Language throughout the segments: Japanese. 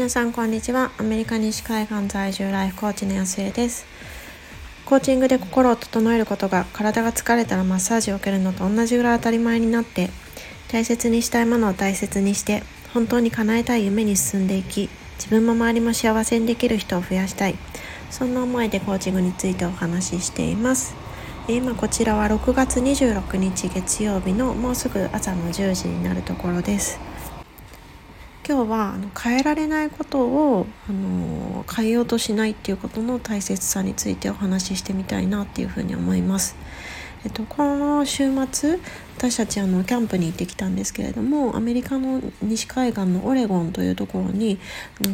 皆さんこんにちは。アメリカ西海岸在住ライフコーチの安江です。コーチングで心を整えることが体が疲れたらマッサージを受けるのと同じぐらい当たり前になって大切にしたいものを大切にして本当に叶えたい夢に進んでいき自分も周りも幸せにできる人を増やしたい。そんな思いでコーチングについてお話ししています。今こちらは6月26日月曜日のもうすぐ朝の10時になるところです。今日はあの変えられないことをあの変えようとしないっていうことの大切さについてお話ししてみたいなっていうふうに思います。えっと、この週末私たちあのキャンプに行ってきたんですけれどもアメリカの西海岸のオレゴンというところに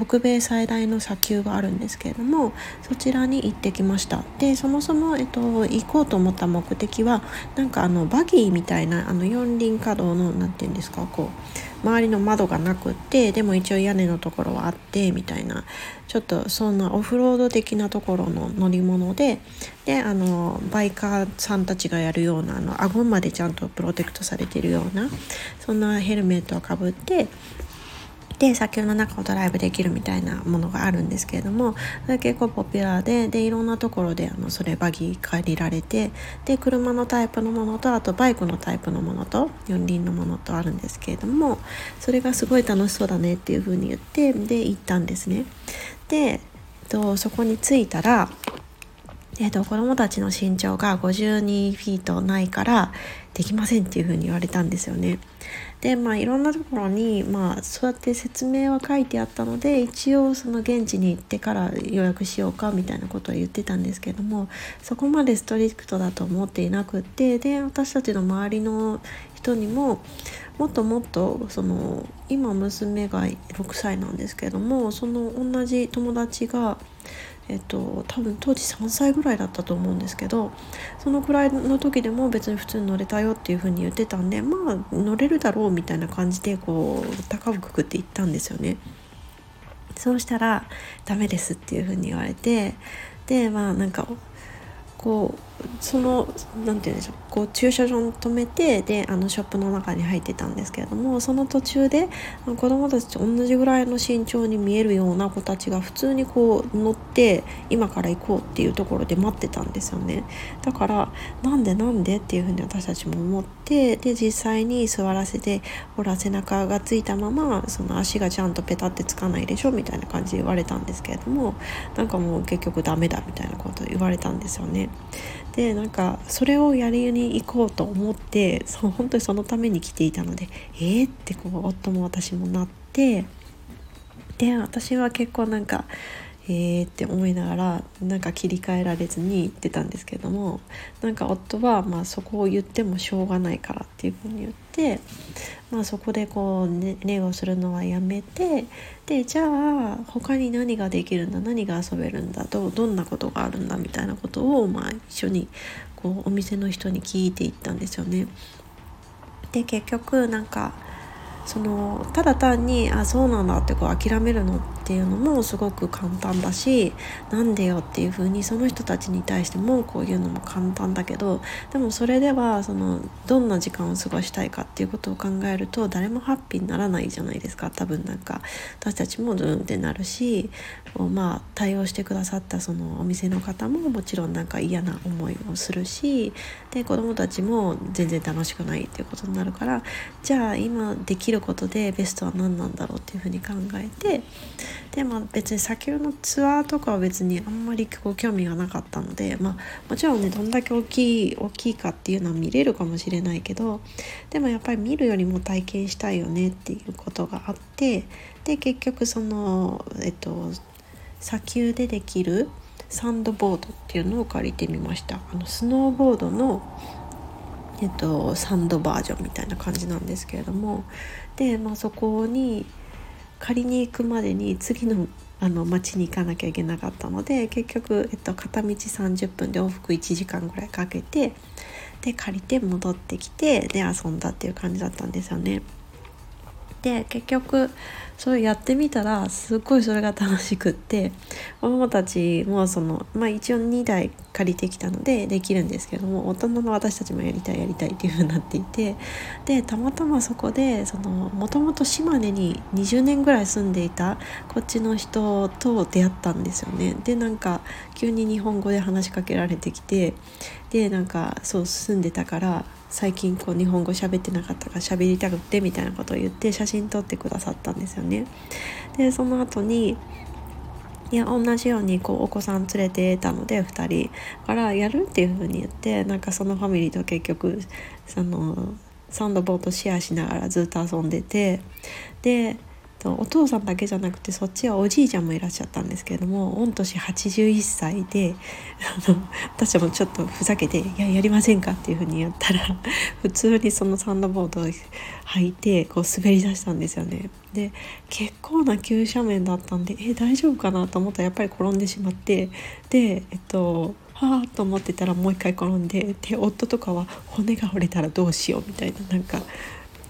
北米最大の砂丘があるんですけれどもそちらに行ってきました。でそもそも、えっと、行こうと思った目的はなんかあのバギーみたいなあの四輪稼働の何て言うんですかこう周りの窓がなくってでも一応屋根のところはあってみたいなちょっとそんなオフロード的なところの乗り物でであのバイカーさんたちがやるようなあの顎までちゃんとプロテクトされているようなそんなヘルメットをかぶってで砂丘の中をドライブできるみたいなものがあるんですけれどもそれ結構ポピュラーででいろんなところであのそれバギー借りられてで車のタイプのものとあとバイクのタイプのものと四輪のものとあるんですけれどもそれがすごい楽しそうだねっていうふうに言ってで行ったんですね。で、と、そこに着いたらえーと、子どもたちの身長が52フィートないからできませんっていうふうに言われたんですよね。でまあいろんなところに、まあ、そうやって説明は書いてあったので一応その現地に行ってから予約しようかみたいなことを言ってたんですけどもそこまでストリクトだと思っていなくってで私たちの周りの人にももっともっとその今娘が6歳なんですけどもその同じ友達がえっと、多分当時3歳ぐらいだったと思うんですけどそのくらいの時でも別に普通に乗れたよっていう風に言ってたんでまあ乗れるだろうみたいな感じでこう高くくくって行ったんですよね。そうしたら「ダメです」っていう風に言われてでまあなんかこうその何て言うんでしょうこう駐車場に止めてであのショップの中に入ってたんですけれどもその途中で子供たちと同じぐらいの身長に見えるような子たちが普通にこう乗って今から行こうっていうところで待ってたんですよねだからなんでなんでっていうふうに私たちも思ってで実際に座らせてほら背中がついたままその足がちゃんとペタってつかないでしょみたいな感じで言われたんですけれどもなんかもう結局ダメだみたいなこと言われたんですよね。でなんかそれをやりに行こうと思ってそ本当にそのために来ていたのでえー、ってこう夫も私もなってで私は結構なんかえー？って思いながらなんか切り替えられずに言ってたんですけどもなんか夫はまあそこを言ってもしょうがないからっていうふうに言って、まあ、そこでこう、ね、礼をするのはやめてでじゃあ他に何ができるんだ何が遊べるんだどどんなことがあるんだみたいなことを、まあ、一緒にこうお店の人に聞いていったんですよね。で結局なんかそのただ単にあそうなんだってこう諦めるのっていうのもすごく簡単だしなんでよっていうふうにその人たちに対してもこういうのも簡単だけどでもそれではそのどんな時間を過ごしたいかっていうことを考えると誰もハッピーにならないじゃないですか。多分なんか私たちもドゥンってなるしまあ対応してくださったそのお店の方ももちろんなんか嫌な思いをするしで子どもたちも全然楽しくないっていうことになるからじゃあ今できることでベストは何なんだろうっていうふうに考えてでまあ別に砂丘のツアーとかは別にあんまりこう興味がなかったのでまあもちろんねどんだけ大きい大きいかっていうのは見れるかもしれないけどでもやっぱり見るよりも体験したいよねっていうことがあってで結局そのえっと砂丘でできるサンドボードっていうのを借りてみました。あのスノーボードのえっと、サンドバージョンみたいな感じなんですけれどもで、まあ、そこに借りに行くまでに次のあの町に行かなきゃいけなかったので結局、えっと、片道30分で往復1時間ぐらいかけてで借りて戻ってきてで遊んだっていう感じだったんですよね。で結局それやってみたらすっごいそれが楽しくって子どもたちもそのまあ一応2台借りてきたのでできるんですけども大人の私たちもやりたいやりたいっていう風になっていてでたまたまそこでもともと島根に20年ぐらい住んでいたこっちの人と出会ったんですよね。でなんか急に日本語で話しかけられてきてでなんかそう住んでたから最近こう日本語喋ってなかったから喋りたくてみたいなことを言って写真撮ってくださったんですよね。でその後にいや同じようにこうお子さん連れてたので2人からやるっていうふうに言ってなんかそのファミリーと結局そのサンドボートシェアしながらずっと遊んでてでお父さんだけじゃなくてそっちはおじいちゃんもいらっしゃったんですけれども御年81歳であの私もちょっとふざけて「いややりませんか?」っていうふうにやったら 普通にそのサンドボードを履いてこう滑り出したんですよね。で結構な急斜面だったんでえ大丈夫かなと思ったらやっぱり転んでしまってでえっとはあと思ってたらもう一回転んでで夫とかは骨が折れたらどうしようみたいななんか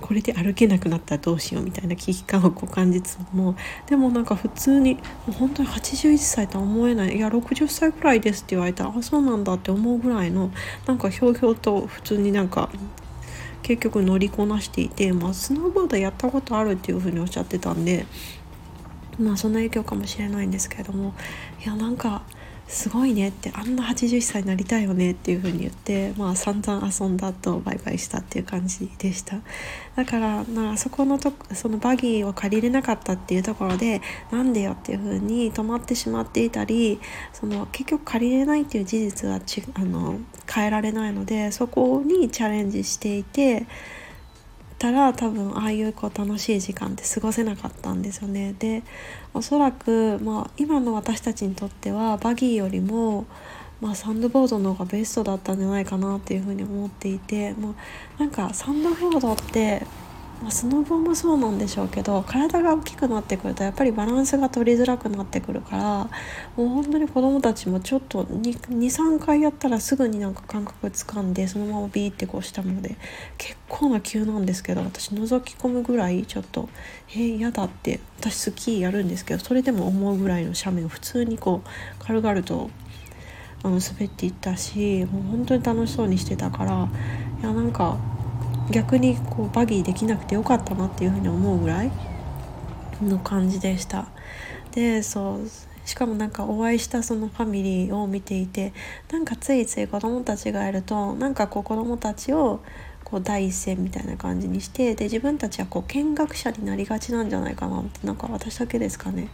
これで歩けなくなったらどうしようみたいな危機感をこう感じつつもでもなんか普通に本当に81歳とは思えないいや60歳くらいですって言われたらあそうなんだって思うぐらいのなんかひょうひょうと普通になんか結局乗りこなしていて、まあ、スノーボードやったことあるっていうふうにおっしゃってたんでまあその影響かもしれないんですけれどもいやなんかすごいねってあんな81歳になりたいよねっていう風に言ってまあ散々遊んだとバイバイしたっていう感じでした。だからまあそこのとそのバギーを借りれなかったっていうところでなんでよっていう風に止まってしまっていたりその結局借りれないっていう事実はちあの変えられないのでそこにチャレンジしていてたら多分ああいうこう楽しい時間って過ごせなかったんですよね。でおそらく、まあ、今の私たちにとってはバギーよりも、まあ、サンドボードの方がベストだったんじゃないかなっていうふうに思っていて、まあ、なんかサンドボードってまあ、スノボもそうなんでしょうけど体が大きくなってくるとやっぱりバランスが取りづらくなってくるからもう本当に子どもたちもちょっと23回やったらすぐになんか感覚つかんでそのままビーってこうしたので結構な急なんですけど私覗き込むぐらいちょっとえー、嫌だって私スキーやるんですけどそれでも思うぐらいの斜面を普通にこう軽々とあの滑っていったしもう本当に楽しそうにしてたからいやなんか逆にこうバギーできなくてよかったなっていうふうに思うぐらいの感じでした。でそうしかもなんかお会いしたそのファミリーを見ていてなんかついつい子供たちがいるとなんかこう子供たちをこう第一線みたいな感じにしてで自分たちはこう見学者になりがちなんじゃないかなってなんか私だけですかね。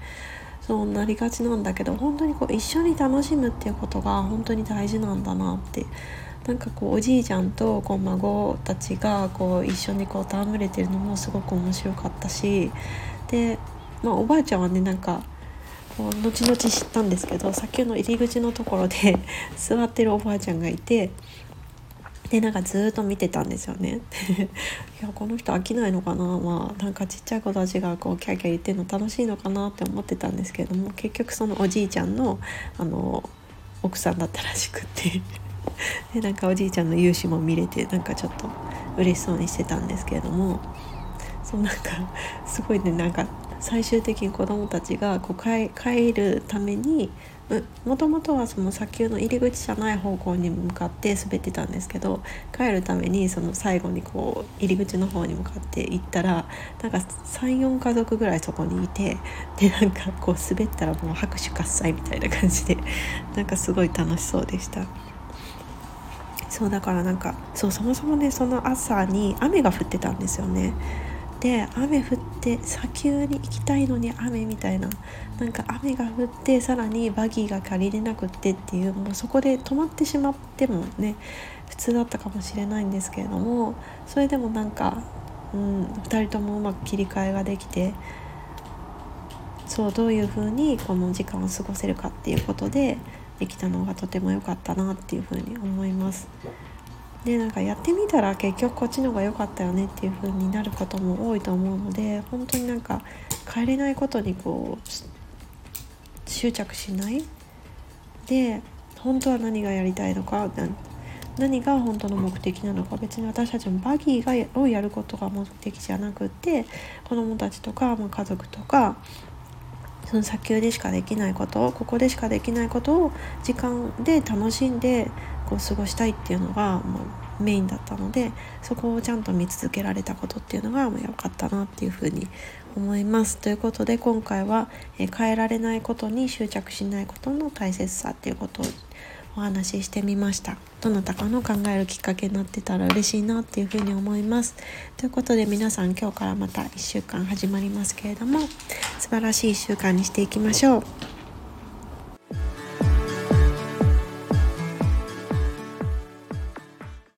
そうなりがちなんだけど本当にこう一緒に楽しむっていうことが本当に大事なんだなってなんかこうおじいちゃんとこう孫たちがこう一緒にこう戯れてるのもすごく面白かったしで、まあ、おばあちゃんはねなんかこう後々知ったんですけど先の入り口のところで 座ってるおばあちゃんがいてでなんかずっと見てたんですよね。いやこの人飽きないのかな？まあなんかちっちゃい子たちがこうキャーキャー言ってるの楽しいのかなって思ってたんですけれども結局そのおじいちゃんのあの奥さんだったらしくって。でなんかおじいちゃんの勇姿も見れてなんかちょっと嬉しそうにしてたんですけれどもそうなんかすごいねなんか最終的に子どもたちがこう帰るためにもともとはその砂丘の入り口じゃない方向に向かって滑ってたんですけど帰るためにその最後にこう入り口の方に向かって行ったらなんか34家族ぐらいそこにいてでなんかこう滑ったらもう拍手喝采みたいな感じでなんかすごい楽しそうでした。そうだからなんかそうそもそもねその朝に雨が降ってたんですよね。で雨降って砂丘に行きたいのに雨みたいななんか雨が降ってさらにバギーが借りれなくってっていうもうそこで止まってしまってもね普通だったかもしれないんですけれどもそれでもなんか、うん、2人ともうまく切り替えができてそうどういう風にこの時間を過ごせるかっていうことでできたのがとても良かったなっていうふうに思います。でなんかやってみたら結局こっちの方が良かったよねっていう風になることも多いと思うので本当になんか帰れないことにこう執着しないで本当は何がやりたいのか何が本当の目的なのか別に私たちもバギーがをやることが目的じゃなくって子どもたちとか、まあ、家族とかその砂丘でしかできないことここでしかできないことを時間で楽しんでこう過ごしたいっていうのが、もう、メインだったのでそこをちゃんと見続けられたことっていうのが良かったなっていうふうに思います。ということで今回は、え変えられないことに執着しないことの大切さっていうことをお話ししてみました。どなたかの考えるきっかけになってたら嬉しいなっていうふうに思います。ということで皆さん今日からまた1週間始まりますけれども素晴らしい1週間にしていきましょう。